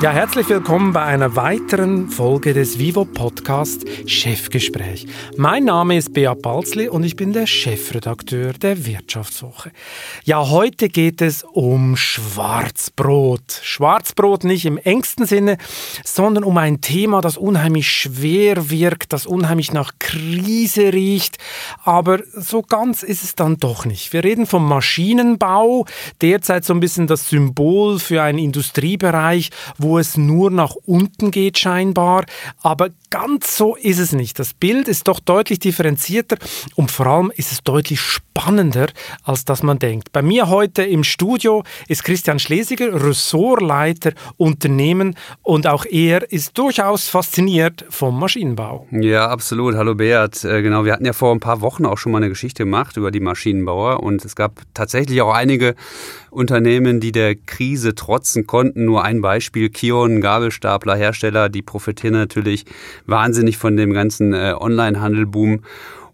Ja, herzlich willkommen bei einer weiteren Folge des Vivo Podcast Chefgespräch. Mein Name ist Beat Balzli und ich bin der Chefredakteur der Wirtschaftswoche. Ja, heute geht es um Schwarzbrot. Schwarzbrot nicht im engsten Sinne, sondern um ein Thema, das unheimlich schwer wirkt, das unheimlich nach Krise riecht, aber so ganz ist es dann doch nicht. Wir reden vom Maschinenbau, derzeit so ein bisschen das Symbol für einen Industriebereich, wo wo es nur nach unten geht scheinbar. Aber ganz so ist es nicht. Das Bild ist doch deutlich differenzierter und vor allem ist es deutlich spannender, als dass man denkt. Bei mir heute im Studio ist Christian Schlesiger, Ressortleiter Unternehmen und auch er ist durchaus fasziniert vom Maschinenbau. Ja, absolut. Hallo Beat. Äh, genau, wir hatten ja vor ein paar Wochen auch schon mal eine Geschichte gemacht über die Maschinenbauer und es gab tatsächlich auch einige Unternehmen, die der Krise trotzen konnten. Nur ein Beispiel, Kion, Gabelstaplerhersteller, die profitieren natürlich wahnsinnig von dem ganzen äh, Online-Handelboom.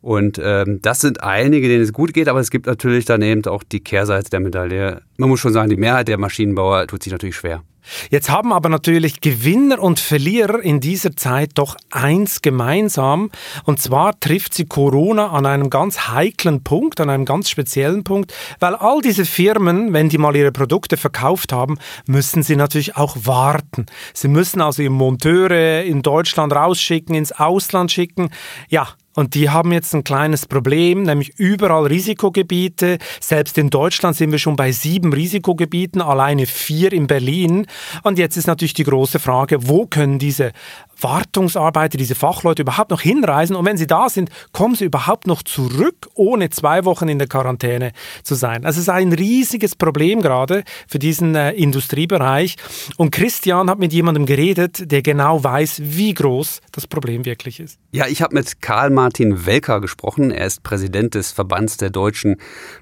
Und ähm, das sind einige, denen es gut geht, aber es gibt natürlich dann eben auch die Kehrseite der Medaille. Man muss schon sagen, die Mehrheit der Maschinenbauer tut sich natürlich schwer. Jetzt haben aber natürlich Gewinner und Verlierer in dieser Zeit doch eins gemeinsam. Und zwar trifft sie Corona an einem ganz heiklen Punkt, an einem ganz speziellen Punkt, weil all diese Firmen, wenn die mal ihre Produkte verkauft haben, müssen sie natürlich auch warten. Sie müssen also ihre Monteure in Deutschland rausschicken, ins Ausland schicken. Ja, und die haben jetzt ein kleines Problem, nämlich überall Risikogebiete. Selbst in Deutschland sind wir schon bei sieben Risikogebieten, alleine vier in Berlin. Und jetzt ist natürlich die große Frage, wo können diese Wartungsarbeiter, diese Fachleute überhaupt noch hinreisen? Und wenn sie da sind, kommen sie überhaupt noch zurück, ohne zwei Wochen in der Quarantäne zu sein? Also es ist ein riesiges Problem gerade für diesen äh, Industriebereich. Und Christian hat mit jemandem geredet, der genau weiß, wie groß das Problem wirklich ist. Ja, ich habe mit Karl Martin Welker gesprochen. Er ist Präsident des Verbands der deutschen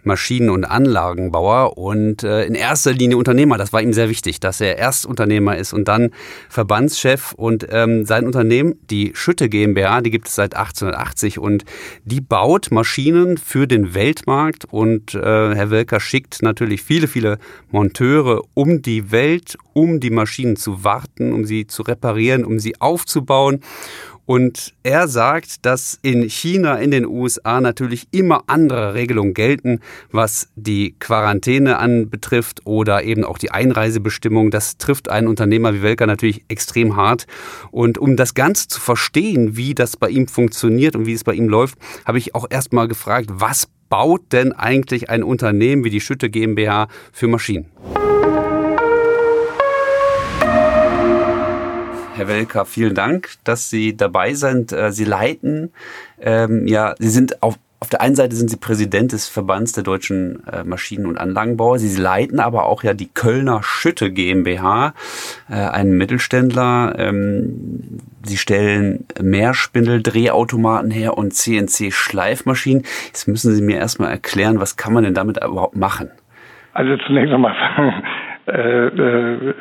Maschinen- und Anlagenbauer und äh, in erster Linie Unternehmer. Das war ihm sehr wichtig, dass er erst Unternehmer ist und dann Verbandschef und ähm, sein Unternehmen, die Schütte GmbH, die gibt es seit 1880 und die baut Maschinen für den Weltmarkt und äh, Herr Welker schickt natürlich viele, viele Monteure um die Welt, um die Maschinen zu warten, um sie zu reparieren, um sie aufzubauen. Und er sagt, dass in China, in den USA natürlich immer andere Regelungen gelten, was die Quarantäne anbetrifft oder eben auch die Einreisebestimmung. Das trifft einen Unternehmer wie Welker natürlich extrem hart. Und um das Ganze zu verstehen, wie das bei ihm funktioniert und wie es bei ihm läuft, habe ich auch erstmal gefragt, was baut denn eigentlich ein Unternehmen wie die Schütte GmbH für Maschinen? Herr Welker, vielen Dank, dass Sie dabei sind. Äh, Sie leiten, ähm, ja, Sie sind auf, auf der einen Seite sind Sie Präsident des Verbands der deutschen äh, Maschinen- und Anlagenbauer. Sie leiten aber auch ja die Kölner Schütte GmbH, äh, einen Mittelständler. Ähm, Sie stellen Mehrspindel-Drehautomaten her und CNC-Schleifmaschinen. Jetzt müssen Sie mir erstmal erklären, was kann man denn damit überhaupt machen? Also zunächst einmal äh, äh,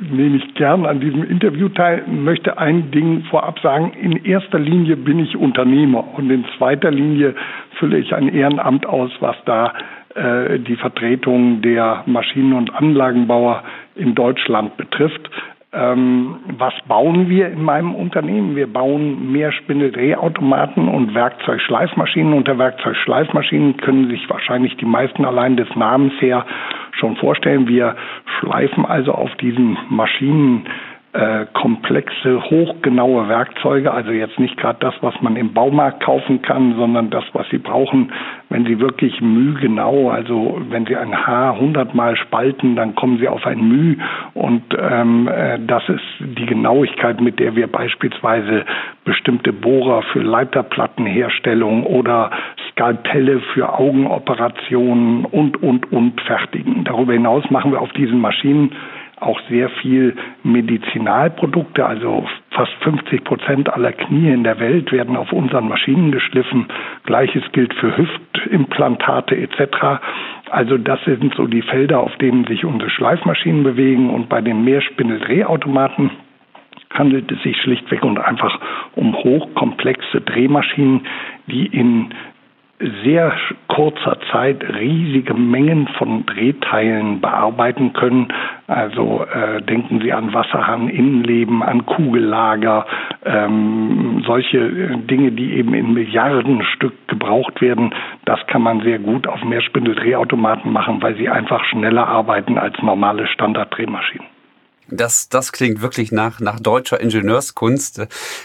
nehme ich gern an diesem Interview teil, möchte ein Ding vorab sagen. In erster Linie bin ich Unternehmer und in zweiter Linie fülle ich ein Ehrenamt aus, was da äh, die Vertretung der Maschinen- und Anlagenbauer in Deutschland betrifft. Ähm, was bauen wir in meinem Unternehmen? Wir bauen mehr Spindeldrehautomaten und Werkzeugschleifmaschinen. Unter Werkzeugschleifmaschinen können sich wahrscheinlich die meisten allein des Namens her schon vorstellen. Wir schleifen also auf diesen Maschinen äh, komplexe, hochgenaue Werkzeuge, also jetzt nicht gerade das, was man im Baumarkt kaufen kann, sondern das, was Sie brauchen, wenn Sie wirklich Müh genau, also wenn Sie ein Haar hundertmal spalten, dann kommen Sie auf ein Müh und ähm, äh, das ist die Genauigkeit, mit der wir beispielsweise bestimmte Bohrer für Leiterplattenherstellung oder Skalpelle für Augenoperationen und, und, und fertigen. Darüber hinaus machen wir auf diesen Maschinen auch sehr viel Medizinalprodukte, also fast 50 Prozent aller Knie in der Welt werden auf unseren Maschinen geschliffen. Gleiches gilt für Hüftimplantate etc. Also das sind so die Felder, auf denen sich unsere Schleifmaschinen bewegen und bei den Mehrspindeldrehautomaten handelt es sich schlichtweg und einfach um hochkomplexe Drehmaschinen, die in sehr kurzer Zeit riesige Mengen von Drehteilen bearbeiten können. Also äh, denken Sie an Wasserhahn, Innenleben, an Kugellager, ähm, solche äh, Dinge, die eben in Milliarden Stück gebraucht werden. Das kann man sehr gut auf Mehrspindeldrehautomaten machen, weil sie einfach schneller arbeiten als normale Standarddrehmaschinen. Das, das klingt wirklich nach, nach deutscher Ingenieurskunst.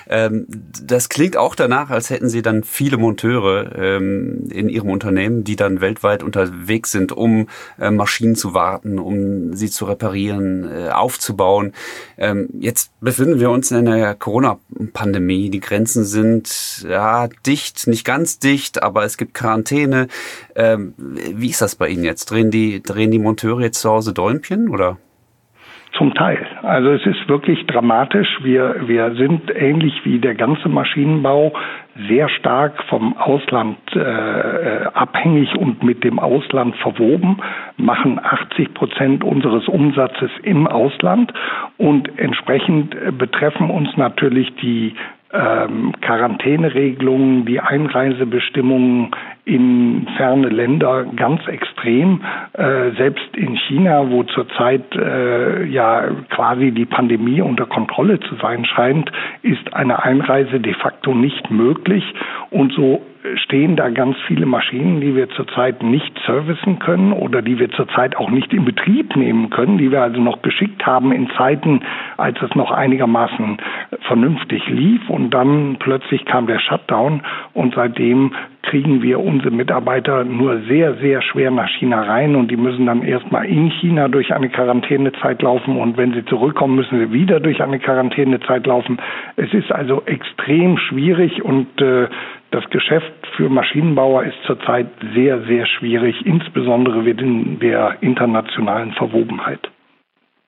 Ähm, das klingt auch danach, als hätten Sie dann viele Monteure ähm, in Ihrem Unternehmen, die dann weltweit unterwegs sind, um äh, Maschinen zu warten, um sie zu reparieren, äh, aufzubauen. Ähm, jetzt befinden wir uns in einer Corona-Pandemie. Die Grenzen sind ja dicht, nicht ganz dicht, aber es gibt Quarantäne. Ähm, wie ist das bei Ihnen jetzt? Drehen die, drehen die Monteure jetzt zu Hause Däumchen oder? Zum Teil. Also es ist wirklich dramatisch. Wir, wir sind ähnlich wie der ganze Maschinenbau sehr stark vom Ausland äh, äh abhängig und mit dem Ausland verwoben, machen 80 Prozent unseres Umsatzes im Ausland und entsprechend betreffen uns natürlich die ähm, Quarantäneregelungen, die Einreisebestimmungen in ferne Länder ganz extrem. Äh, selbst in China, wo zurzeit äh, ja quasi die Pandemie unter Kontrolle zu sein scheint, ist eine Einreise de facto nicht möglich. Und so stehen da ganz viele Maschinen, die wir zurzeit nicht servicen können oder die wir zurzeit auch nicht in Betrieb nehmen können, die wir also noch geschickt haben in Zeiten, als es noch einigermaßen vernünftig lief und dann plötzlich kam der Shutdown und seitdem kriegen wir unsere Mitarbeiter nur sehr, sehr schwer nach China rein und die müssen dann erstmal in China durch eine Quarantänezeit laufen und wenn sie zurückkommen, müssen sie wieder durch eine Quarantänezeit laufen. Es ist also extrem schwierig und äh, das Geschäft für Maschinenbauer ist zurzeit sehr, sehr schwierig, insbesondere wegen der internationalen Verwobenheit.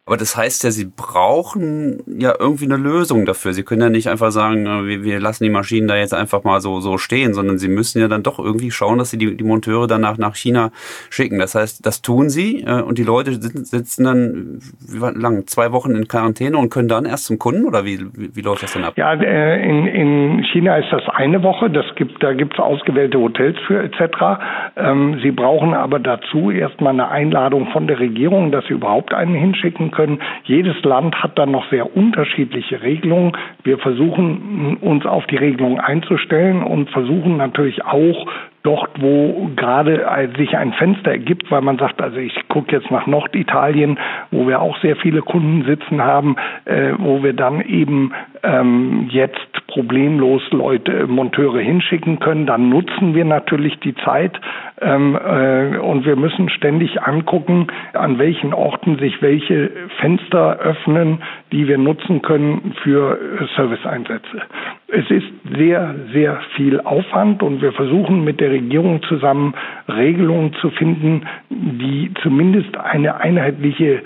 Aber das heißt ja, Sie brauchen ja irgendwie eine Lösung dafür. Sie können ja nicht einfach sagen, äh, wir, lassen die Maschinen da jetzt einfach mal so, so stehen, sondern Sie müssen ja dann doch irgendwie schauen, dass Sie die, die Monteure danach nach China schicken. Das heißt, das tun Sie äh, und die Leute sitzen dann wie lang, zwei Wochen in Quarantäne und können dann erst zum Kunden oder wie, wie, wie läuft das denn ab? Ja, äh, in, in China ist das eine Woche. Das gibt, da gibt es ausgewählte Hotels für etc. Ähm, Sie brauchen aber dazu erstmal eine Einladung von der Regierung, dass Sie überhaupt einen hinschicken können. Jedes Land hat dann noch sehr unterschiedliche Regelungen. Wir versuchen uns auf die Regelungen einzustellen und versuchen natürlich auch dort, wo gerade sich ein Fenster ergibt, weil man sagt, also ich gucke jetzt nach Norditalien, wo wir auch sehr viele Kunden sitzen haben, äh, wo wir dann eben ähm, jetzt problemlos Leute, Monteure hinschicken können, dann nutzen wir natürlich die Zeit ähm, äh, und wir müssen ständig angucken, an welchen Orten sich welche Fenster öffnen, die wir nutzen können für Serviceeinsätze. Es ist sehr, sehr viel Aufwand und wir versuchen mit der Regierung zusammen Regelungen zu finden, die zumindest eine einheitliche äh,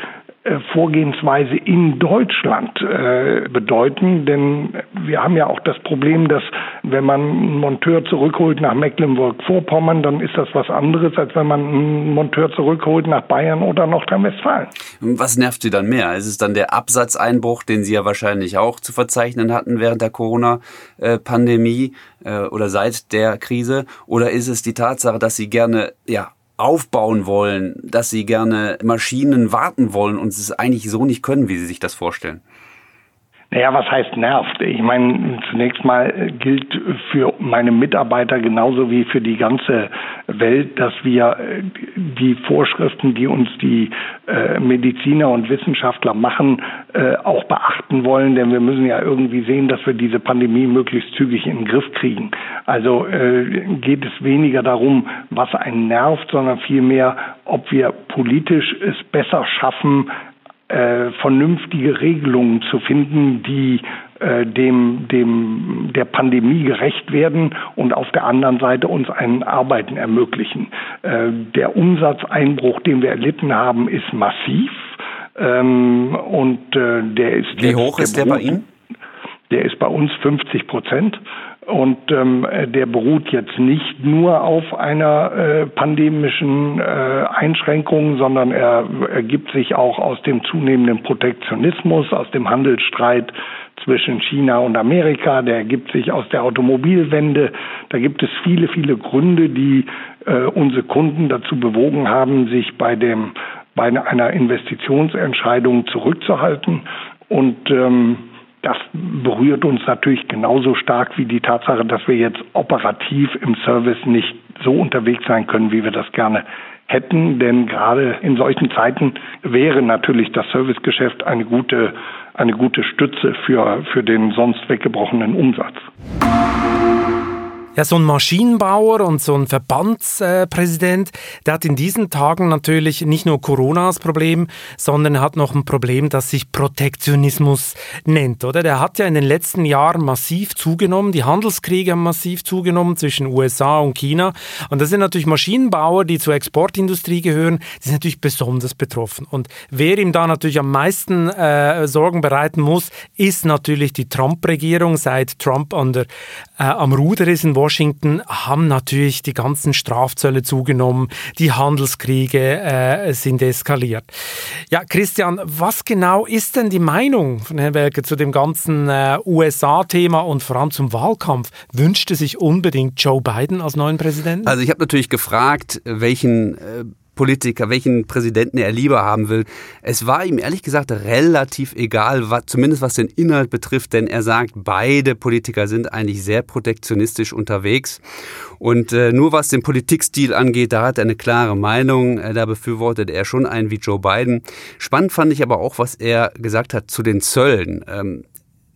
Vorgehensweise in Deutschland äh, bedeuten, denn wir haben ja auch das Problem, dass wenn man einen Monteur zurückholt nach Mecklenburg-Vorpommern, dann ist das was anderes, als wenn man einen Monteur zurückholt nach Bayern oder Nordrhein-Westfalen. Was nervt Sie dann mehr? Ist es dann der Absatzeinbruch, den Sie ja wahrscheinlich auch zu verzeichnen hatten während der Corona-Pandemie äh, oder seit der Krise? Oder ist es die Tatsache, dass Sie gerne ja aufbauen wollen, dass sie gerne Maschinen warten wollen und es eigentlich so nicht können, wie sie sich das vorstellen? Naja, was heißt nervt? Ich meine, zunächst mal gilt für meine Mitarbeiter genauso wie für die ganze Welt, dass wir äh, die Vorschriften, die uns die äh, Mediziner und Wissenschaftler machen, äh, auch beachten wollen, denn wir müssen ja irgendwie sehen, dass wir diese Pandemie möglichst zügig in den Griff kriegen. Also geht es weniger darum, was einen nervt, sondern vielmehr, ob wir politisch es besser schaffen, äh, vernünftige Regelungen zu finden, die äh, dem, dem der Pandemie gerecht werden und auf der anderen Seite uns ein Arbeiten ermöglichen. Äh, der Umsatzeinbruch, den wir erlitten haben, ist massiv ähm, und äh, der ist wie hoch ist der bei Ihnen? Der ist bei uns 50 Prozent. Und ähm, der beruht jetzt nicht nur auf einer äh, pandemischen äh, Einschränkung, sondern er ergibt sich auch aus dem zunehmenden Protektionismus, aus dem Handelsstreit zwischen China und Amerika, der ergibt sich aus der Automobilwende. Da gibt es viele, viele Gründe, die äh, unsere Kunden dazu bewogen haben, sich bei dem bei einer Investitionsentscheidung zurückzuhalten. Und ähm, das berührt uns natürlich genauso stark wie die Tatsache, dass wir jetzt operativ im Service nicht so unterwegs sein können, wie wir das gerne hätten. Denn gerade in solchen Zeiten wäre natürlich das Servicegeschäft eine gute, eine gute Stütze für, für den sonst weggebrochenen Umsatz. Ja, so ein Maschinenbauer und so ein Verbandspräsident, der hat in diesen Tagen natürlich nicht nur Corona als Problem, sondern hat noch ein Problem, das sich Protektionismus nennt, oder? Der hat ja in den letzten Jahren massiv zugenommen, die Handelskriege haben massiv zugenommen zwischen USA und China und das sind natürlich Maschinenbauer, die zur Exportindustrie gehören, die sind natürlich besonders betroffen und wer ihm da natürlich am meisten äh, Sorgen bereiten muss, ist natürlich die Trump-Regierung, seit Trump an der, äh, am Ruder ist in Washington haben natürlich die ganzen Strafzölle zugenommen, die Handelskriege äh, sind eskaliert. Ja, Christian, was genau ist denn die Meinung von Herrn Welker zu dem ganzen äh, USA-Thema und vor allem zum Wahlkampf? Wünschte sich unbedingt Joe Biden als neuen Präsidenten? Also ich habe natürlich gefragt, welchen äh, Politiker, welchen Präsidenten er lieber haben will. Es war ihm ehrlich gesagt relativ egal, was, zumindest was den Inhalt betrifft, denn er sagt, beide Politiker sind eigentlich sehr protektionistisch unterwegs. Und äh, nur was den Politikstil angeht, da hat er eine klare Meinung. Äh, da befürwortet er schon einen wie Joe Biden. Spannend fand ich aber auch, was er gesagt hat zu den Zöllen. Ähm,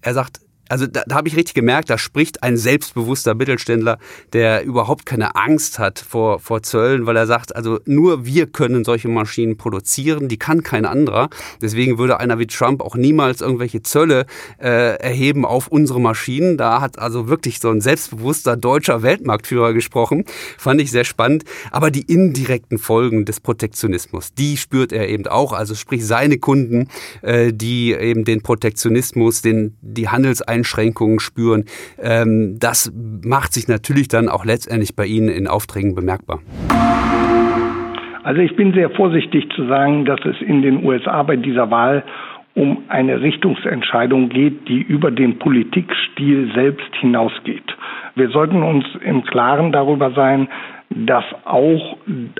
er sagt, also da, da habe ich richtig gemerkt, da spricht ein selbstbewusster Mittelständler, der überhaupt keine Angst hat vor, vor Zöllen, weil er sagt, also nur wir können solche Maschinen produzieren, die kann kein anderer. Deswegen würde einer wie Trump auch niemals irgendwelche Zölle äh, erheben auf unsere Maschinen. Da hat also wirklich so ein selbstbewusster deutscher Weltmarktführer gesprochen. Fand ich sehr spannend. Aber die indirekten Folgen des Protektionismus, die spürt er eben auch. Also sprich seine Kunden, äh, die eben den Protektionismus, den, die Handelseinstellungen Einschränkungen spüren. Ähm, das macht sich natürlich dann auch letztendlich bei Ihnen in Aufträgen bemerkbar. Also ich bin sehr vorsichtig zu sagen, dass es in den USA bei dieser Wahl um eine Richtungsentscheidung geht, die über den Politikstil selbst hinausgeht. Wir sollten uns im Klaren darüber sein, dass auch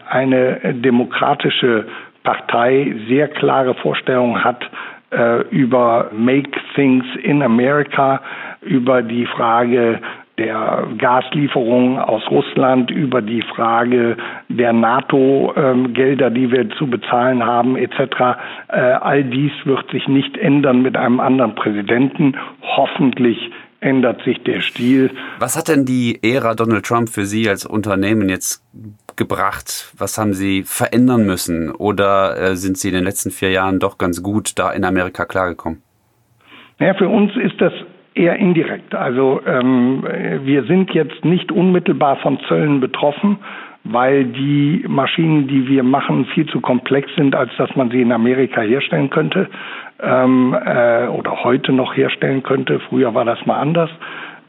eine demokratische Partei sehr klare Vorstellungen hat, äh, über Make Things in America, über die Frage der Gaslieferungen aus Russland, über die Frage der NATO-Gelder, die wir zu bezahlen haben, etc. Äh, all dies wird sich nicht ändern mit einem anderen Präsidenten. Hoffentlich ändert sich der Stil. Was hat denn die Ära Donald Trump für Sie als Unternehmen jetzt gebracht? Was haben Sie verändern müssen? Oder äh, sind Sie in den letzten vier Jahren doch ganz gut da in Amerika klargekommen? Naja, für uns ist das eher indirekt. Also ähm, wir sind jetzt nicht unmittelbar von Zöllen betroffen, weil die Maschinen, die wir machen, viel zu komplex sind, als dass man sie in Amerika herstellen könnte ähm, äh, oder heute noch herstellen könnte. Früher war das mal anders.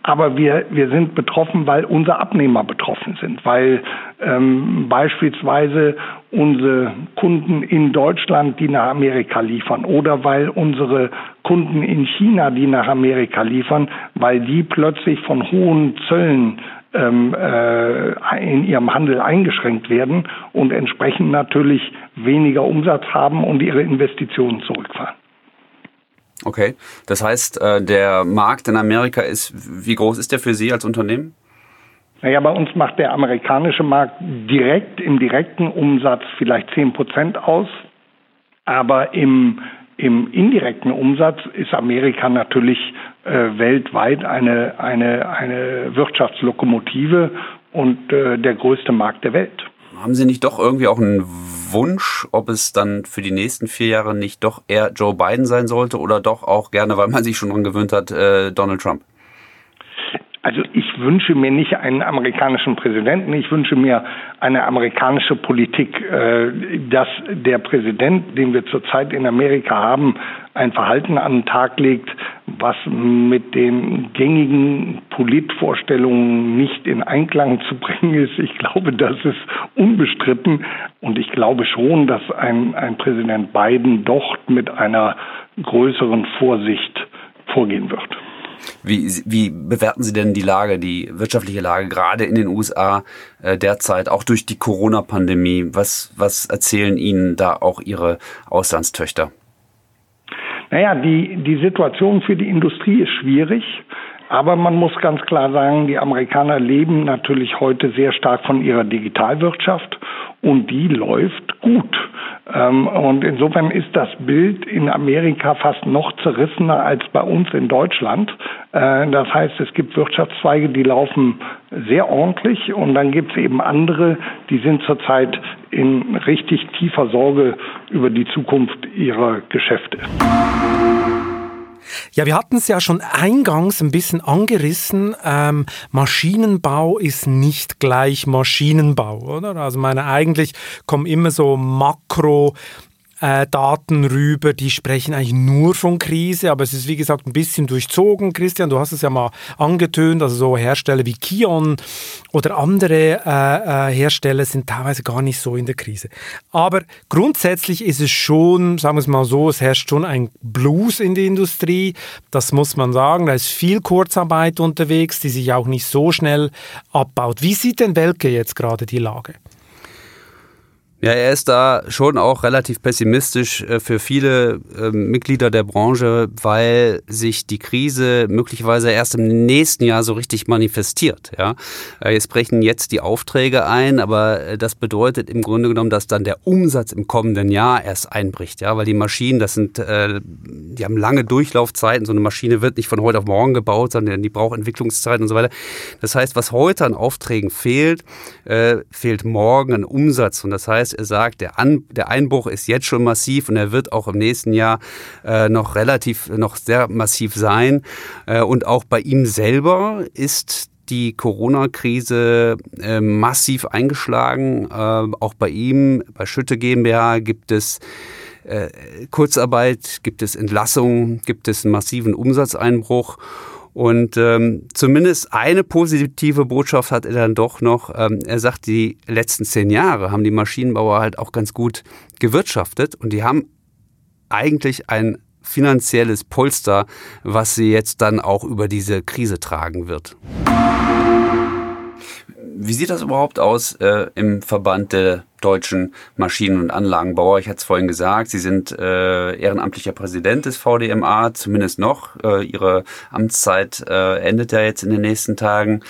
Aber wir, wir sind betroffen, weil unsere Abnehmer betroffen sind, weil ähm, beispielsweise unsere Kunden in Deutschland, die nach Amerika liefern, oder weil unsere Kunden in China, die nach Amerika liefern, weil die plötzlich von hohen Zöllen ähm, äh, in ihrem Handel eingeschränkt werden und entsprechend natürlich weniger Umsatz haben und ihre Investitionen zurückfahren. Okay, das heißt, äh, der Markt in Amerika ist, wie groß ist der für Sie als Unternehmen? Naja, bei uns macht der amerikanische Markt direkt im direkten Umsatz vielleicht 10 Prozent aus, aber im, im indirekten Umsatz ist Amerika natürlich äh, weltweit eine, eine, eine Wirtschaftslokomotive und äh, der größte Markt der Welt. Haben Sie nicht doch irgendwie auch einen Wunsch, ob es dann für die nächsten vier Jahre nicht doch eher Joe Biden sein sollte oder doch auch gerne, weil man sich schon daran gewöhnt hat, äh, Donald Trump? Also ich wünsche mir nicht einen amerikanischen Präsidenten, ich wünsche mir eine amerikanische Politik, äh, dass der Präsident, den wir zurzeit in Amerika haben, ein Verhalten an den Tag legt, was mit den gängigen Politvorstellungen nicht in Einklang zu bringen ist. Ich glaube, das ist unbestritten und ich glaube schon, dass ein, ein Präsident Biden doch mit einer größeren Vorsicht vorgehen wird. Wie, wie bewerten Sie denn die Lage, die wirtschaftliche Lage gerade in den USA äh, derzeit, auch durch die Corona-Pandemie? Was, was erzählen Ihnen da auch Ihre Auslandstöchter? Naja, die, die Situation für die Industrie ist schwierig. Aber man muss ganz klar sagen, die Amerikaner leben natürlich heute sehr stark von ihrer Digitalwirtschaft und die läuft gut. Ähm, und insofern ist das Bild in Amerika fast noch zerrissener als bei uns in Deutschland. Äh, das heißt, es gibt Wirtschaftszweige, die laufen sehr ordentlich und dann gibt es eben andere, die sind zurzeit in richtig tiefer Sorge über die Zukunft ihrer Geschäfte. Ja, wir hatten es ja schon eingangs ein bisschen angerissen. Ähm, Maschinenbau ist nicht gleich Maschinenbau, oder? Also meine eigentlich kommen immer so Makro äh, Daten rüber, die sprechen eigentlich nur von Krise, aber es ist wie gesagt ein bisschen durchzogen. Christian, du hast es ja mal angetönt, also so Hersteller wie Kion oder andere äh, äh, Hersteller sind teilweise gar nicht so in der Krise. Aber grundsätzlich ist es schon, sagen wir es mal so, es herrscht schon ein Blues in der Industrie, das muss man sagen. Da ist viel Kurzarbeit unterwegs, die sich auch nicht so schnell abbaut. Wie sieht denn Welke jetzt gerade die Lage? Ja, er ist da schon auch relativ pessimistisch äh, für viele äh, Mitglieder der Branche, weil sich die Krise möglicherweise erst im nächsten Jahr so richtig manifestiert. Ja, äh, jetzt brechen jetzt die Aufträge ein, aber äh, das bedeutet im Grunde genommen, dass dann der Umsatz im kommenden Jahr erst einbricht. Ja, weil die Maschinen, das sind, die haben lange Durchlaufzeiten. So eine Maschine wird nicht von heute auf morgen gebaut, sondern die braucht Entwicklungszeiten und so weiter. Das heißt, was heute an Aufträgen fehlt, fehlt morgen an Umsatz. Und das heißt heißt, er sagt, der, An der Einbruch ist jetzt schon massiv und er wird auch im nächsten Jahr äh, noch relativ, noch sehr massiv sein. Äh, und auch bei ihm selber ist die Corona-Krise äh, massiv eingeschlagen. Äh, auch bei ihm, bei Schütte GmbH gibt es äh, Kurzarbeit, gibt es Entlassungen, gibt es einen massiven Umsatzeinbruch. Und ähm, zumindest eine positive Botschaft hat er dann doch noch. Ähm, er sagt, die letzten zehn Jahre haben die Maschinenbauer halt auch ganz gut gewirtschaftet und die haben eigentlich ein finanzielles Polster, was sie jetzt dann auch über diese Krise tragen wird. Wie sieht das überhaupt aus äh, im Verband der deutschen Maschinen- und Anlagenbauer? Ich hatte es vorhin gesagt, Sie sind äh, ehrenamtlicher Präsident des VDMA, zumindest noch. Äh, Ihre Amtszeit äh, endet ja jetzt in den nächsten Tagen.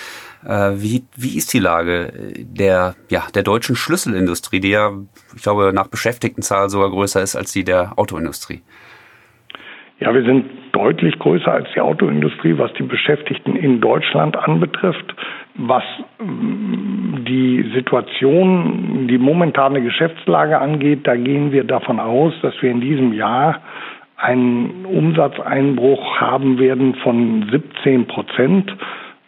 Äh, wie, wie ist die Lage der, ja, der deutschen Schlüsselindustrie, die ja, ich glaube, nach Beschäftigtenzahl sogar größer ist als die der Autoindustrie? Ja, wir sind deutlich größer als die Autoindustrie, was die Beschäftigten in Deutschland anbetrifft. Was mm, die Situation, die momentane Geschäftslage angeht, da gehen wir davon aus, dass wir in diesem Jahr einen Umsatzeinbruch haben werden von 17 Prozent,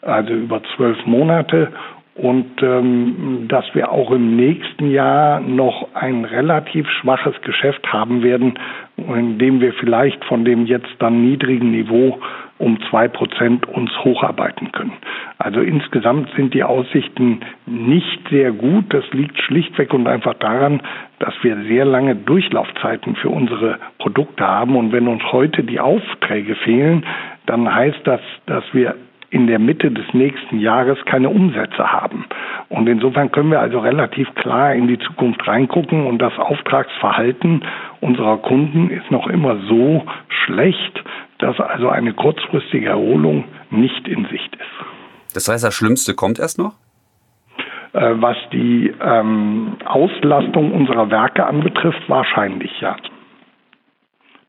also über zwölf Monate. Und ähm, dass wir auch im nächsten Jahr noch ein relativ schwaches Geschäft haben werden, in dem wir vielleicht von dem jetzt dann niedrigen Niveau um zwei Prozent uns hocharbeiten können. Also insgesamt sind die Aussichten nicht sehr gut. Das liegt schlichtweg und einfach daran, dass wir sehr lange Durchlaufzeiten für unsere Produkte haben. Und wenn uns heute die Aufträge fehlen, dann heißt das, dass wir in der Mitte des nächsten Jahres keine Umsätze haben. Und insofern können wir also relativ klar in die Zukunft reingucken und das Auftragsverhalten unserer Kunden ist noch immer so schlecht, dass also eine kurzfristige Erholung nicht in Sicht ist. Das heißt, das Schlimmste kommt erst noch? Äh, was die ähm, Auslastung unserer Werke anbetrifft, wahrscheinlich ja.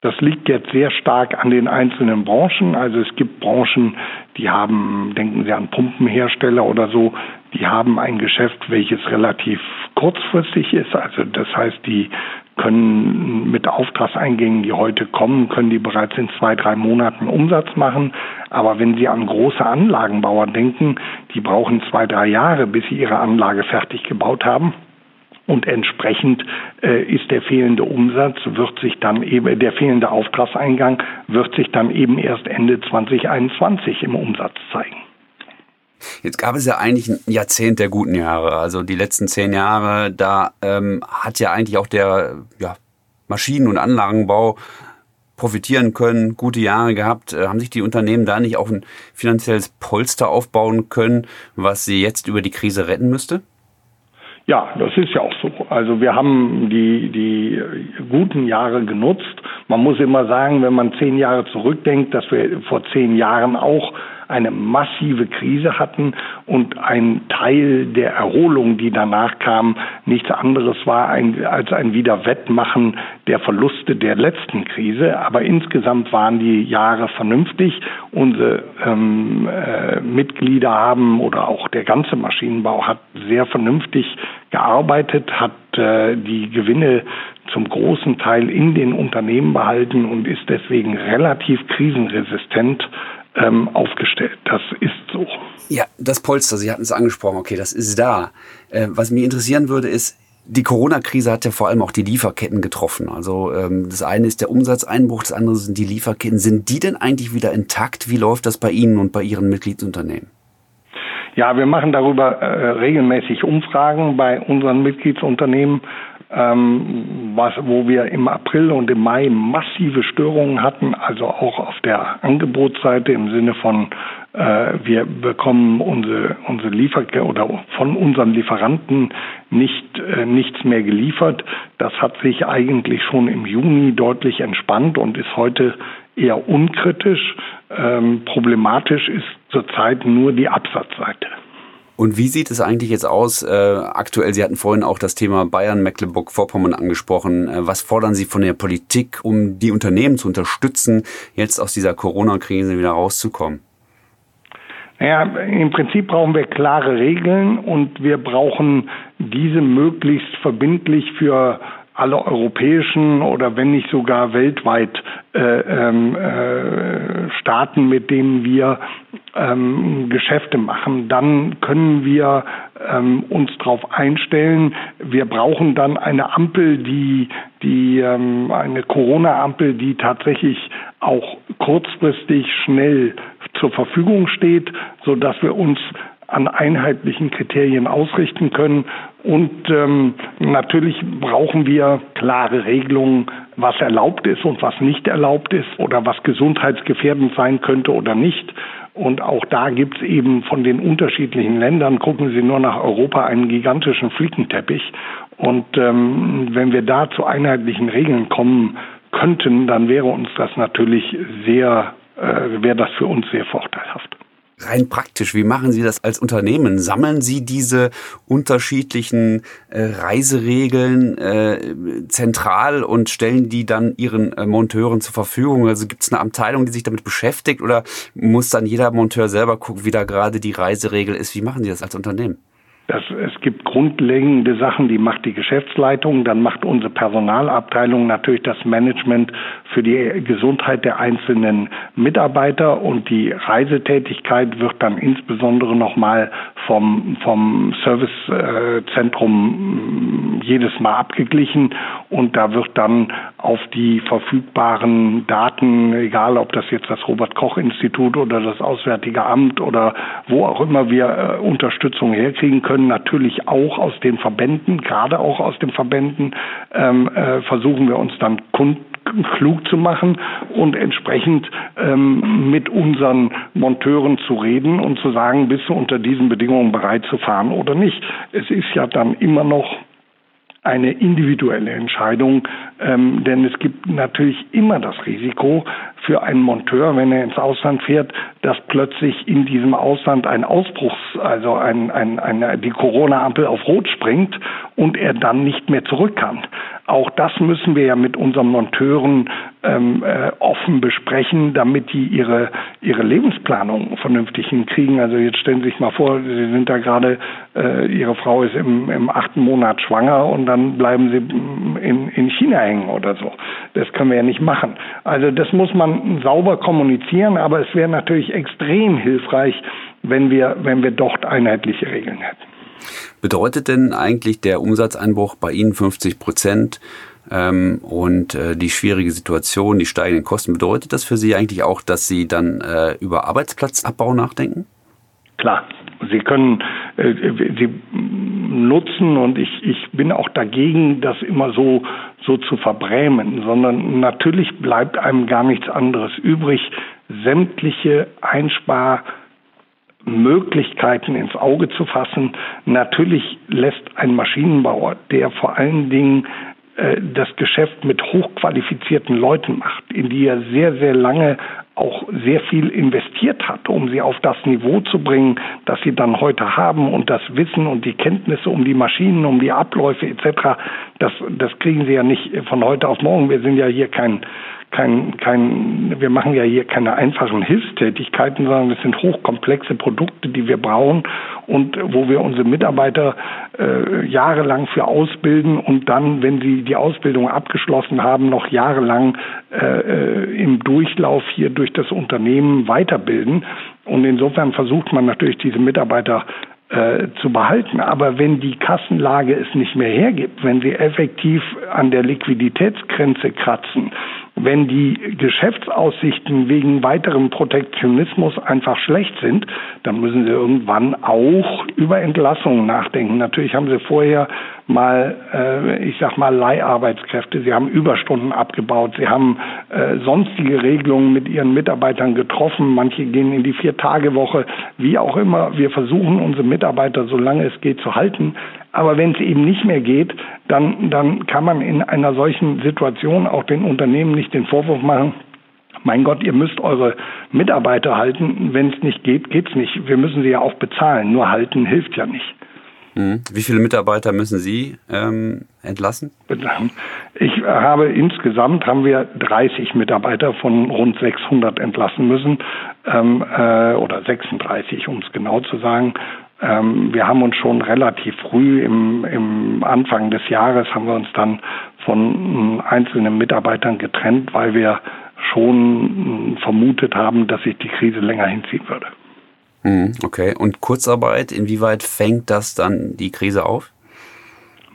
Das liegt jetzt sehr stark an den einzelnen Branchen. Also es gibt Branchen, die haben, denken Sie an Pumpenhersteller oder so, die haben ein Geschäft, welches relativ kurzfristig ist. Also das heißt, die können mit Auftragseingängen, die heute kommen, können die bereits in zwei, drei Monaten Umsatz machen. Aber wenn Sie an große Anlagenbauer denken, die brauchen zwei, drei Jahre, bis sie ihre Anlage fertig gebaut haben. Und entsprechend äh, ist der fehlende Umsatz, wird sich dann eben, der fehlende Auftragseingang wird sich dann eben erst Ende 2021 im Umsatz zeigen. Jetzt gab es ja eigentlich ein Jahrzehnt der guten Jahre. Also die letzten zehn Jahre, da ähm, hat ja eigentlich auch der ja, Maschinen- und Anlagenbau profitieren können, gute Jahre gehabt. Äh, haben sich die Unternehmen da nicht auch ein finanzielles Polster aufbauen können, was sie jetzt über die Krise retten müsste? Ja, das ist ja auch so. Also wir haben die, die guten Jahre genutzt. Man muss immer sagen, wenn man zehn Jahre zurückdenkt, dass wir vor zehn Jahren auch eine massive Krise hatten und ein Teil der Erholung, die danach kam, nichts anderes war ein, als ein Wiederwettmachen der Verluste der letzten Krise. Aber insgesamt waren die Jahre vernünftig. Unsere ähm, äh, Mitglieder haben oder auch der ganze Maschinenbau hat sehr vernünftig gearbeitet, hat äh, die Gewinne zum großen Teil in den Unternehmen behalten und ist deswegen relativ krisenresistent ähm, aufgestellt. Das ist so. Ja, das Polster, Sie hatten es angesprochen, okay, das ist da. Äh, was mich interessieren würde, ist, die Corona-Krise hat ja vor allem auch die Lieferketten getroffen. Also ähm, das eine ist der Umsatzeinbruch, das andere sind die Lieferketten. Sind die denn eigentlich wieder intakt? Wie läuft das bei Ihnen und bei Ihren Mitgliedsunternehmen? Ja, wir machen darüber äh, regelmäßig Umfragen bei unseren Mitgliedsunternehmen ähm, was, wo wir im April und im Mai massive Störungen hatten, also auch auf der Angebotsseite im Sinne von äh, wir bekommen unsere unsere Liefer oder von unseren Lieferanten nicht äh, nichts mehr geliefert. Das hat sich eigentlich schon im Juni deutlich entspannt und ist heute eher unkritisch. Ähm, problematisch ist zurzeit nur die Absatzseite. Und wie sieht es eigentlich jetzt aus? Äh, aktuell, Sie hatten vorhin auch das Thema Bayern, Mecklenburg-Vorpommern angesprochen. Äh, was fordern Sie von der Politik, um die Unternehmen zu unterstützen, jetzt aus dieser Corona-Krise wieder rauszukommen? Naja, im Prinzip brauchen wir klare Regeln und wir brauchen diese möglichst verbindlich für alle europäischen oder wenn nicht sogar weltweit äh, ähm, äh, Staaten, mit denen wir ähm, Geschäfte machen, dann können wir ähm, uns darauf einstellen. Wir brauchen dann eine Ampel, die, die ähm, eine Corona-Ampel, die tatsächlich auch kurzfristig schnell zur Verfügung steht, so dass wir uns an einheitlichen Kriterien ausrichten können. Und ähm, natürlich brauchen wir klare Regelungen, was erlaubt ist und was nicht erlaubt ist oder was gesundheitsgefährdend sein könnte oder nicht. Und auch da gibt es eben von den unterschiedlichen Ländern, gucken Sie nur nach Europa, einen gigantischen Flickenteppich. Und ähm, wenn wir da zu einheitlichen Regeln kommen könnten, dann wäre uns das natürlich sehr, äh, wäre das für uns sehr vorteilhaft rein praktisch, wie machen Sie das als Unternehmen? Sammeln Sie diese unterschiedlichen äh, Reiseregeln äh, zentral und stellen die dann Ihren äh, Monteuren zur Verfügung? Also gibt es eine Abteilung, die sich damit beschäftigt oder muss dann jeder Monteur selber gucken, wie da gerade die Reiseregel ist? Wie machen Sie das als Unternehmen? Das, es gibt grundlegende Sachen, die macht die Geschäftsleitung, dann macht unsere Personalabteilung natürlich das Management für die Gesundheit der einzelnen Mitarbeiter und die Reisetätigkeit wird dann insbesondere nochmal vom, vom Servicezentrum äh, jedes Mal abgeglichen und da wird dann auf die verfügbaren Daten, egal ob das jetzt das Robert Koch Institut oder das Auswärtige Amt oder wo auch immer wir äh, Unterstützung herkriegen können, natürlich auch aus den Verbänden, gerade auch aus den Verbänden, ähm, äh, versuchen wir uns dann klug zu machen und entsprechend ähm, mit unseren Monteuren zu reden und zu sagen, bist du unter diesen Bedingungen bereit zu fahren oder nicht. Es ist ja dann immer noch eine individuelle Entscheidung, ähm, denn es gibt natürlich immer das Risiko für einen Monteur, wenn er ins Ausland fährt, dass plötzlich in diesem Ausland ein Ausbruchs, also ein, ein, eine, die Corona-Ampel auf Rot springt und er dann nicht mehr zurück kann. Auch das müssen wir ja mit unseren Monteuren ähm, äh, offen besprechen, damit die ihre, ihre Lebensplanung vernünftig hinkriegen. Also jetzt stellen Sie sich mal vor, Sie sind da gerade, äh, Ihre Frau ist im, im achten Monat schwanger und dann bleiben Sie in, in China hängen oder so. Das können wir ja nicht machen. Also das muss man sauber kommunizieren, aber es wäre natürlich extrem hilfreich, wenn wir, wenn wir dort einheitliche Regeln hätten. Bedeutet denn eigentlich der Umsatzeinbruch bei Ihnen 50 Prozent ähm, und äh, die schwierige Situation, die steigenden Kosten, bedeutet das für Sie eigentlich auch, dass Sie dann äh, über Arbeitsplatzabbau nachdenken? Klar, Sie können äh, sie nutzen und ich, ich bin auch dagegen, das immer so, so zu verbrämen, sondern natürlich bleibt einem gar nichts anderes übrig, sämtliche Einsparmöglichkeiten ins Auge zu fassen. Natürlich lässt ein Maschinenbauer, der vor allen Dingen äh, das Geschäft mit hochqualifizierten Leuten macht, in die er sehr, sehr lange auch sehr viel investiert hat, um sie auf das Niveau zu bringen, das sie dann heute haben und das Wissen und die Kenntnisse um die Maschinen, um die Abläufe etc. Das, das kriegen sie ja nicht von heute auf morgen. Wir sind ja hier kein kein, kein, wir machen ja hier keine einfachen Hilfstätigkeiten, sondern es sind hochkomplexe Produkte, die wir brauchen und wo wir unsere Mitarbeiter äh, jahrelang für ausbilden und dann, wenn sie die Ausbildung abgeschlossen haben, noch jahrelang äh, äh im Durchlauf hier durch das Unternehmen weiterbilden. Und insofern versucht man natürlich diese Mitarbeiter äh, zu behalten. Aber wenn die Kassenlage es nicht mehr hergibt, wenn sie effektiv an der Liquiditätsgrenze kratzen, wenn die Geschäftsaussichten wegen weiterem Protektionismus einfach schlecht sind, dann müssen sie irgendwann auch über Entlassungen nachdenken. Natürlich haben sie vorher mal, äh, ich sag mal, Leiharbeitskräfte, sie haben Überstunden abgebaut, sie haben äh, sonstige Regelungen mit ihren Mitarbeitern getroffen, manche gehen in die Vier-Tage-Woche, wie auch immer. Wir versuchen unsere Mitarbeiter, solange es geht, zu halten. Aber wenn es eben nicht mehr geht, dann, dann kann man in einer solchen Situation auch den Unternehmen nicht den Vorwurf machen, mein Gott, ihr müsst eure Mitarbeiter halten. Wenn es nicht geht, geht's nicht. Wir müssen sie ja auch bezahlen. Nur halten hilft ja nicht. Mhm. Wie viele Mitarbeiter müssen Sie ähm, entlassen? Ich habe insgesamt haben wir 30 Mitarbeiter von rund 600 entlassen müssen ähm, äh, oder 36, um es genau zu sagen. Ähm, wir haben uns schon relativ früh im, im Anfang des Jahres haben wir uns dann von einzelnen Mitarbeitern getrennt, weil wir schon vermutet haben, dass sich die Krise länger hinziehen würde. Mhm, okay. Und Kurzarbeit, inwieweit fängt das dann die Krise auf?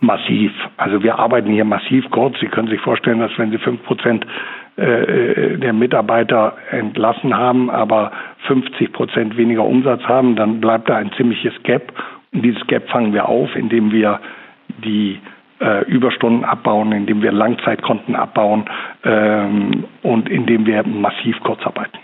Massiv. Also wir arbeiten hier massiv kurz. Sie können sich vorstellen, dass wenn Sie fünf Prozent äh, äh, der Mitarbeiter entlassen haben, aber 50 Prozent weniger Umsatz haben, dann bleibt da ein ziemliches Gap. Und dieses Gap fangen wir auf, indem wir die äh, Überstunden abbauen, indem wir Langzeitkonten abbauen ähm, und indem wir massiv kurzarbeiten.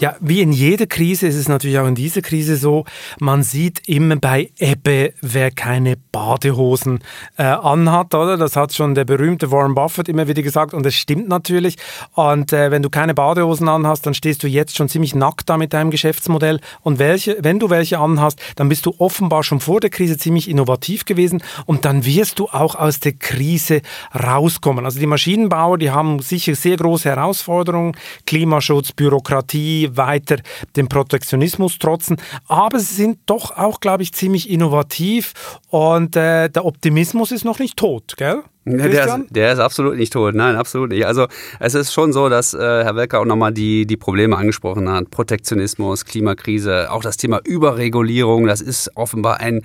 Ja, wie in jeder Krise ist es natürlich auch in dieser Krise so, man sieht immer bei Ebbe, wer keine Badehosen äh, anhat, oder? Das hat schon der berühmte Warren Buffett immer wieder gesagt und es stimmt natürlich. Und äh, wenn du keine Badehosen anhast, dann stehst du jetzt schon ziemlich nackt da mit deinem Geschäftsmodell. Und welche, wenn du welche anhast, dann bist du offenbar schon vor der Krise ziemlich innovativ gewesen und dann wirst du auch aus der Krise rauskommen. Also die Maschinenbauer, die haben sicher sehr große Herausforderungen, Klimaschutz, Bürokratie, weiter dem Protektionismus trotzen. Aber sie sind doch auch, glaube ich, ziemlich innovativ und äh, der Optimismus ist noch nicht tot, gell? Der ist, der ist, absolut nicht tot. Nein, absolut nicht. Also es ist schon so, dass äh, Herr Welker auch nochmal die, die Probleme angesprochen hat. Protektionismus, Klimakrise, auch das Thema Überregulierung, das ist offenbar ein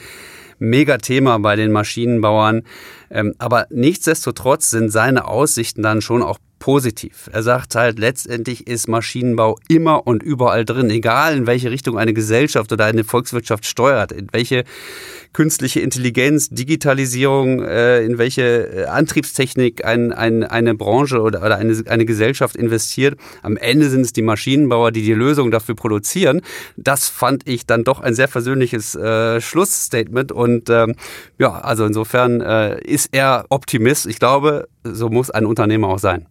Megathema bei den Maschinenbauern. Ähm, aber nichtsdestotrotz sind seine Aussichten dann schon auch positiv. Er sagt halt, letztendlich ist Maschinenbau immer und überall drin, egal in welche Richtung eine Gesellschaft oder eine Volkswirtschaft steuert, in welche künstliche Intelligenz, Digitalisierung, äh, in welche äh, Antriebstechnik ein, ein, eine Branche oder, oder eine, eine Gesellschaft investiert. Am Ende sind es die Maschinenbauer, die die Lösung dafür produzieren. Das fand ich dann doch ein sehr versöhnliches äh, Schlussstatement und ähm, ja, also insofern äh, ist er Optimist. Ich glaube, so muss ein Unternehmer auch sein.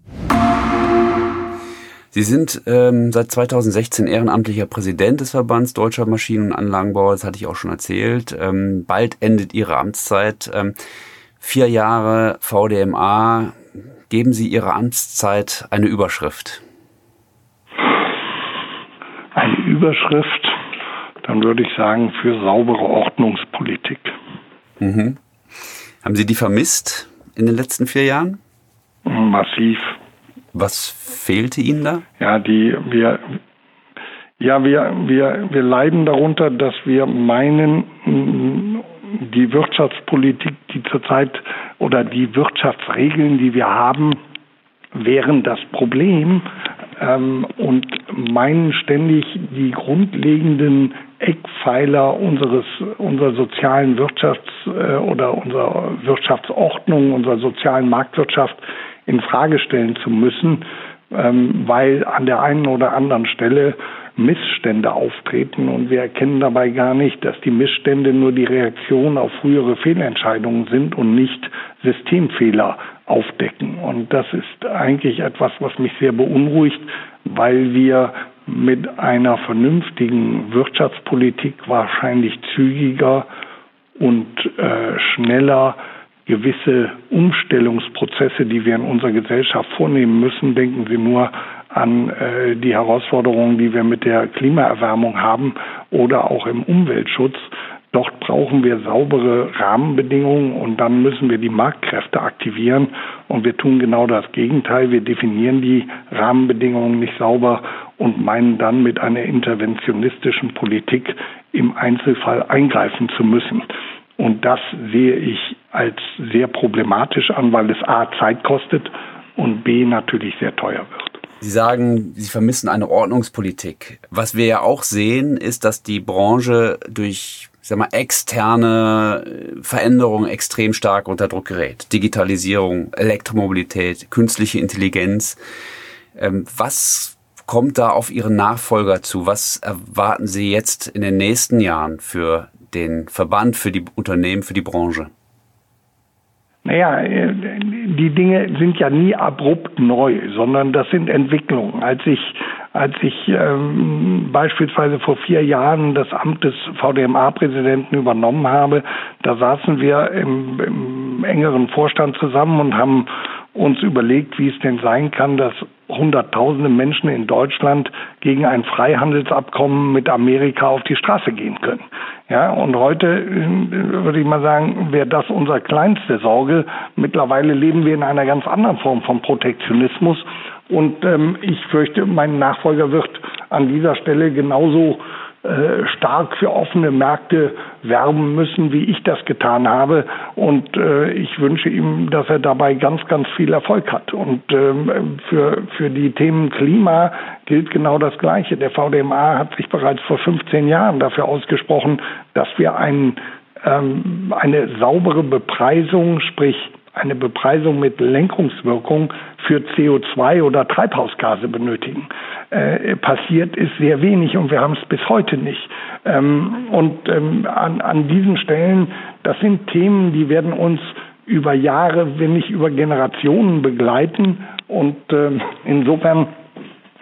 Sie sind ähm, seit 2016 ehrenamtlicher Präsident des Verbands Deutscher Maschinen- und Anlagenbauer. Das hatte ich auch schon erzählt. Ähm, bald endet Ihre Amtszeit. Ähm, vier Jahre VDMA. Geben Sie Ihrer Amtszeit eine Überschrift? Eine Überschrift, dann würde ich sagen, für saubere Ordnungspolitik. Mhm. Haben Sie die vermisst in den letzten vier Jahren? Massiv. Was fehlte Ihnen da? Ja, die, wir, ja, wir, wir, wir leiden darunter, dass wir meinen, die Wirtschaftspolitik, die zurzeit oder die Wirtschaftsregeln, die wir haben, wären das Problem. ähm, und meinen ständig die grundlegenden Eckpfeiler unseres unserer sozialen Wirtschafts- äh, oder unserer Wirtschaftsordnung, unserer sozialen Marktwirtschaft in Frage stellen zu müssen, ähm, weil an der einen oder anderen Stelle Missstände auftreten und wir erkennen dabei gar nicht, dass die Missstände nur die Reaktion auf frühere Fehlentscheidungen sind und nicht Systemfehler aufdecken. Und das ist eigentlich etwas, was mich sehr beunruhigt, weil wir mit einer vernünftigen Wirtschaftspolitik wahrscheinlich zügiger und äh, schneller gewisse Umstellungsprozesse, die wir in unserer Gesellschaft vornehmen müssen. Denken Sie nur an äh, die Herausforderungen, die wir mit der Klimaerwärmung haben oder auch im Umweltschutz. Dort brauchen wir saubere Rahmenbedingungen und dann müssen wir die Marktkräfte aktivieren. Und wir tun genau das Gegenteil. Wir definieren die Rahmenbedingungen nicht sauber und meinen dann mit einer interventionistischen Politik im Einzelfall eingreifen zu müssen. Und das sehe ich als sehr problematisch an, weil es A Zeit kostet und B natürlich sehr teuer wird. Sie sagen, Sie vermissen eine Ordnungspolitik. Was wir ja auch sehen, ist, dass die Branche durch ich sag mal, externe Veränderungen extrem stark unter Druck gerät. Digitalisierung, Elektromobilität, künstliche Intelligenz. Ähm, was kommt da auf Ihren Nachfolger zu? Was erwarten Sie jetzt in den nächsten Jahren für den Verband, für die Unternehmen, für die Branche? Naja, äh, die Dinge sind ja nie abrupt neu, sondern das sind Entwicklungen. Als ich, als ich ähm, beispielsweise vor vier Jahren das Amt des VDMA-Präsidenten übernommen habe, da saßen wir im, im engeren Vorstand zusammen und haben uns überlegt, wie es denn sein kann, dass Hunderttausende Menschen in Deutschland gegen ein Freihandelsabkommen mit Amerika auf die Straße gehen können. Ja, und heute äh, würde ich mal sagen, wäre das unsere kleinste Sorge. Mittlerweile leben wir in einer ganz anderen Form von Protektionismus. Und ähm, ich fürchte, mein Nachfolger wird an dieser Stelle genauso äh, stark für offene Märkte werben müssen, wie ich das getan habe. Und äh, ich wünsche ihm, dass er dabei ganz, ganz viel Erfolg hat. Und ähm, für, für die Themen Klima gilt genau das Gleiche. Der VDMA hat sich bereits vor 15 Jahren dafür ausgesprochen, dass wir ein, ähm, eine saubere Bepreisung, sprich eine Bepreisung mit Lenkungswirkung für CO2 oder Treibhausgase benötigen. Äh, passiert ist sehr wenig und wir haben es bis heute nicht. Ähm, und ähm, an, an diesen Stellen, das sind Themen, die werden uns über Jahre, wenn nicht über Generationen begleiten. Und ähm, insofern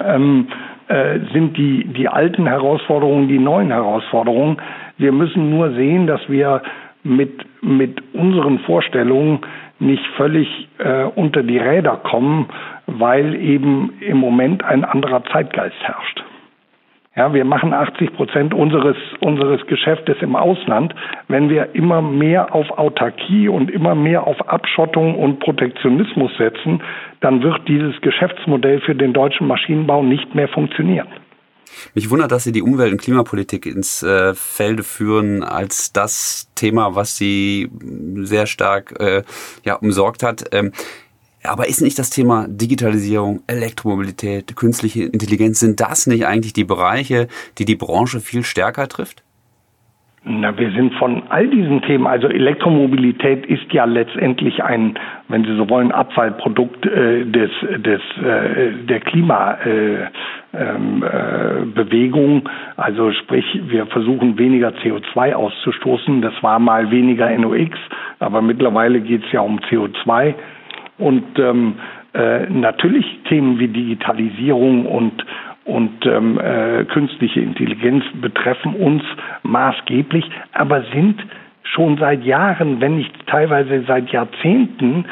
ähm, äh, sind die, die alten Herausforderungen die neuen Herausforderungen. Wir müssen nur sehen, dass wir mit, mit unseren Vorstellungen nicht völlig äh, unter die Räder kommen, weil eben im Moment ein anderer Zeitgeist herrscht. Ja, wir machen 80 Prozent unseres, unseres Geschäftes im Ausland. Wenn wir immer mehr auf Autarkie und immer mehr auf Abschottung und Protektionismus setzen, dann wird dieses Geschäftsmodell für den deutschen Maschinenbau nicht mehr funktionieren. Mich wundert, dass Sie die Umwelt- und Klimapolitik ins äh, Felde führen als das Thema, was Sie sehr stark äh, ja, umsorgt hat. Ähm, aber ist nicht das Thema Digitalisierung, Elektromobilität, künstliche Intelligenz, sind das nicht eigentlich die Bereiche, die die Branche viel stärker trifft? Na, wir sind von all diesen Themen, also Elektromobilität ist ja letztendlich ein, wenn Sie so wollen, Abfallprodukt äh, des, des, äh, der Klimabewegung. Ähm, äh, also sprich, wir versuchen weniger CO2 auszustoßen. Das war mal weniger NOx, aber mittlerweile geht es ja um CO2. Und ähm, äh, natürlich Themen wie Digitalisierung und und ähm, äh, künstliche Intelligenz betreffen uns maßgeblich, aber sind schon seit Jahren, wenn nicht teilweise seit Jahrzehnten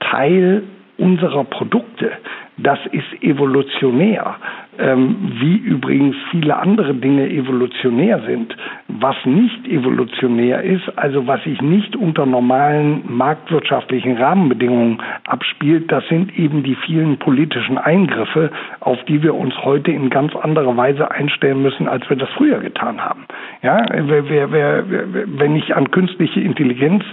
Teil unserer Produkte. Das ist evolutionär ähm, wie übrigens viele andere Dinge evolutionär sind. Was nicht evolutionär ist, also was sich nicht unter normalen marktwirtschaftlichen Rahmenbedingungen abspielt, das sind eben die vielen politischen Eingriffe, auf die wir uns heute in ganz anderer Weise einstellen müssen, als wir das früher getan haben. Ja, wer, wer, wer, wenn ich an künstliche Intelligenz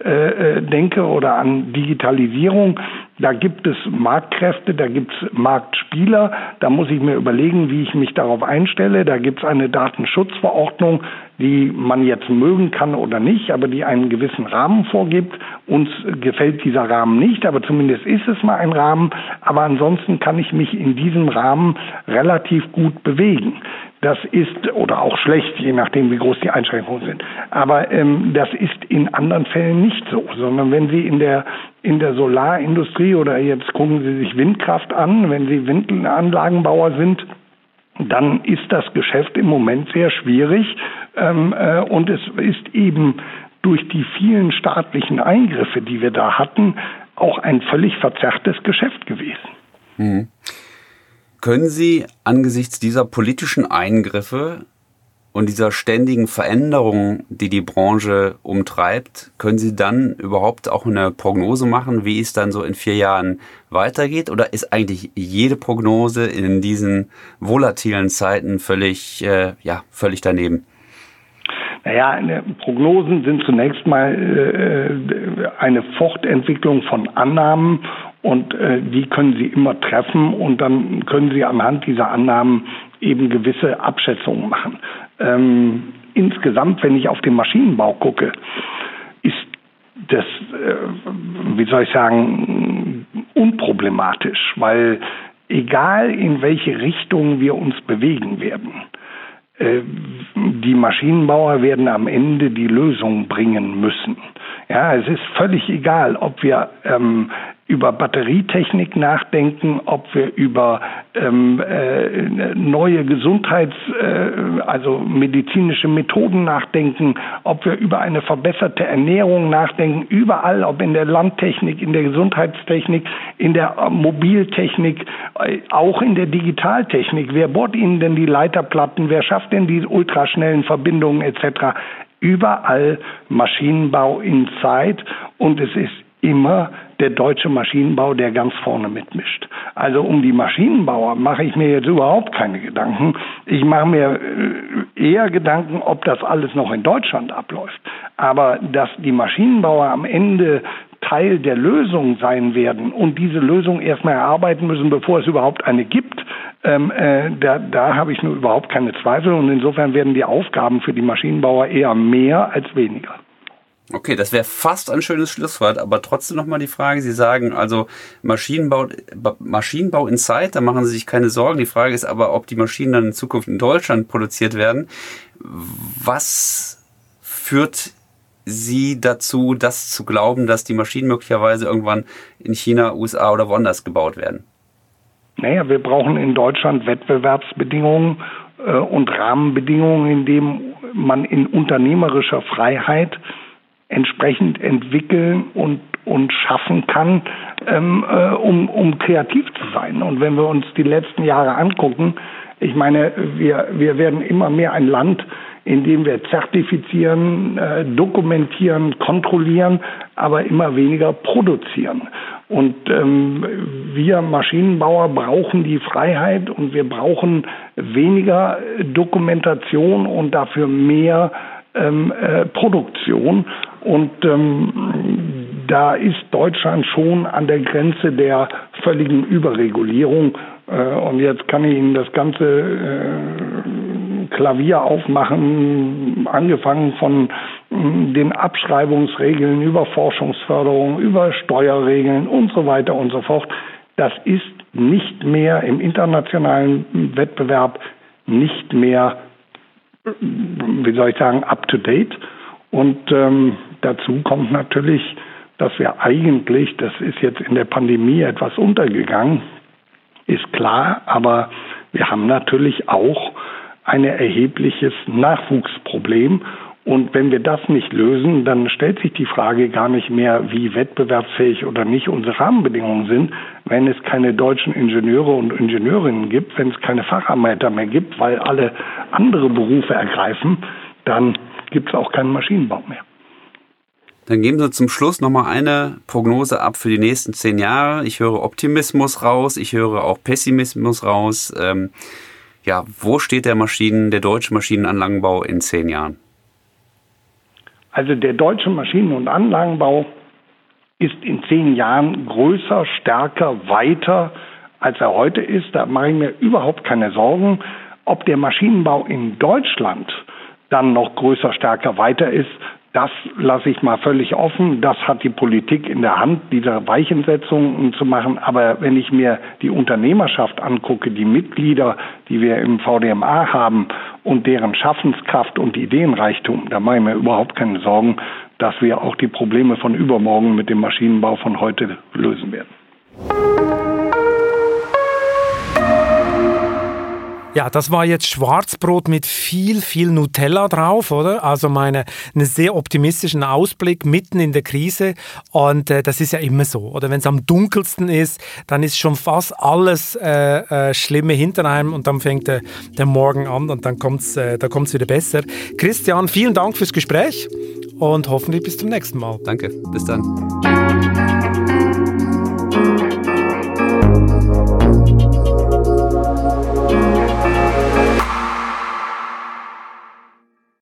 äh, denke oder an Digitalisierung, da gibt es Marktkräfte, da gibt es Marktspieler, da muss ich mir überlegen, wie ich mich darauf einstelle. Da gibt es eine Datenschutzverordnung, die man jetzt mögen kann oder nicht, aber die einen gewissen Rahmen vorgibt. Uns gefällt dieser Rahmen nicht, aber zumindest ist es mal ein Rahmen. Aber ansonsten kann ich mich in diesem Rahmen relativ gut bewegen. Das ist, oder auch schlecht, je nachdem, wie groß die Einschränkungen sind. Aber ähm, das ist in anderen Fällen nicht so, sondern wenn Sie in der, in der Solarindustrie oder jetzt gucken Sie sich Windkraft an, wenn Sie Windanlagenbauer sind, dann ist das Geschäft im Moment sehr schwierig ähm, äh, und es ist eben durch die vielen staatlichen Eingriffe, die wir da hatten, auch ein völlig verzerrtes Geschäft gewesen. Mhm. Können Sie angesichts dieser politischen Eingriffe und dieser ständigen Veränderung, die die Branche umtreibt, können Sie dann überhaupt auch eine Prognose machen, wie es dann so in vier Jahren weitergeht? Oder ist eigentlich jede Prognose in diesen volatilen Zeiten völlig, äh, ja, völlig daneben? Naja, Prognosen sind zunächst mal äh, eine Fortentwicklung von Annahmen und äh, die können Sie immer treffen und dann können Sie anhand dieser Annahmen eben gewisse Abschätzungen machen. Ähm, insgesamt, wenn ich auf den Maschinenbau gucke, ist das, äh, wie soll ich sagen, unproblematisch, weil egal in welche Richtung wir uns bewegen werden, äh, die Maschinenbauer werden am Ende die Lösung bringen müssen. Ja, es ist völlig egal, ob wir ähm, über Batterietechnik nachdenken, ob wir über ähm, äh, neue Gesundheits-, äh, also medizinische Methoden nachdenken, ob wir über eine verbesserte Ernährung nachdenken, überall, ob in der Landtechnik, in der Gesundheitstechnik, in der Mobiltechnik, äh, auch in der Digitaltechnik. Wer bohrt Ihnen denn die Leiterplatten? Wer schafft denn die ultraschnellen Verbindungen etc.? Überall Maschinenbau in Zeit und es ist immer der deutsche Maschinenbau, der ganz vorne mitmischt. Also um die Maschinenbauer mache ich mir jetzt überhaupt keine Gedanken. Ich mache mir äh, eher Gedanken, ob das alles noch in Deutschland abläuft. Aber dass die Maschinenbauer am Ende Teil der Lösung sein werden und diese Lösung erstmal erarbeiten müssen, bevor es überhaupt eine gibt, ähm, äh, da, da habe ich nur überhaupt keine Zweifel. Und insofern werden die Aufgaben für die Maschinenbauer eher mehr als weniger. Okay, das wäre fast ein schönes Schlusswort, aber trotzdem nochmal die Frage, Sie sagen also Maschinenbau, Maschinenbau in Zeit, da machen Sie sich keine Sorgen. Die Frage ist aber, ob die Maschinen dann in Zukunft in Deutschland produziert werden. Was führt Sie dazu, das zu glauben, dass die Maschinen möglicherweise irgendwann in China, USA oder woanders gebaut werden? Naja, wir brauchen in Deutschland Wettbewerbsbedingungen äh, und Rahmenbedingungen, in denen man in unternehmerischer Freiheit entsprechend entwickeln und, und schaffen kann, ähm, äh, um, um kreativ zu sein. Und wenn wir uns die letzten Jahre angucken, ich meine, wir, wir werden immer mehr ein Land, in dem wir zertifizieren, äh, dokumentieren, kontrollieren, aber immer weniger produzieren. Und ähm, wir Maschinenbauer brauchen die Freiheit und wir brauchen weniger Dokumentation und dafür mehr ähm, äh, Produktion. Und ähm, da ist Deutschland schon an der Grenze der völligen Überregulierung. Äh, und jetzt kann ich Ihnen das ganze äh, Klavier aufmachen, angefangen von äh, den Abschreibungsregeln über Forschungsförderung, über Steuerregeln und so weiter und so fort. Das ist nicht mehr im internationalen Wettbewerb nicht mehr, wie soll ich sagen, up to date. Und ähm, dazu kommt natürlich, dass wir eigentlich, das ist jetzt in der Pandemie etwas untergegangen, ist klar, aber wir haben natürlich auch ein erhebliches Nachwuchsproblem. Und wenn wir das nicht lösen, dann stellt sich die Frage gar nicht mehr, wie wettbewerbsfähig oder nicht unsere Rahmenbedingungen sind, wenn es keine deutschen Ingenieure und Ingenieurinnen gibt, wenn es keine Facharbeiter mehr gibt, weil alle andere Berufe ergreifen, dann gibt es auch keinen Maschinenbau mehr. Dann geben Sie zum Schluss nochmal eine Prognose ab für die nächsten zehn Jahre. Ich höre Optimismus raus, ich höre auch Pessimismus raus. Ähm, ja, wo steht der Maschinen, der deutsche Maschinenanlagenbau in zehn Jahren? Also der deutsche Maschinen- und Anlagenbau ist in zehn Jahren größer, stärker, weiter, als er heute ist. Da mache ich mir überhaupt keine Sorgen. Ob der Maschinenbau in Deutschland dann noch größer, stärker, weiter ist, das lasse ich mal völlig offen. Das hat die Politik in der Hand, diese Weichensetzungen zu machen. Aber wenn ich mir die Unternehmerschaft angucke, die Mitglieder, die wir im VDMA haben und deren Schaffenskraft und Ideenreichtum, da mache ich mir überhaupt keine Sorgen, dass wir auch die Probleme von übermorgen mit dem Maschinenbau von heute lösen werden. Ja, das war jetzt Schwarzbrot mit viel, viel Nutella drauf, oder? Also meine, einen sehr optimistischen Ausblick mitten in der Krise. Und äh, das ist ja immer so. Oder wenn es am dunkelsten ist, dann ist schon fast alles äh, äh, Schlimme hinter einem und dann fängt der, der Morgen an und dann kommt es äh, wieder besser. Christian, vielen Dank fürs Gespräch und hoffentlich bis zum nächsten Mal. Danke, bis dann.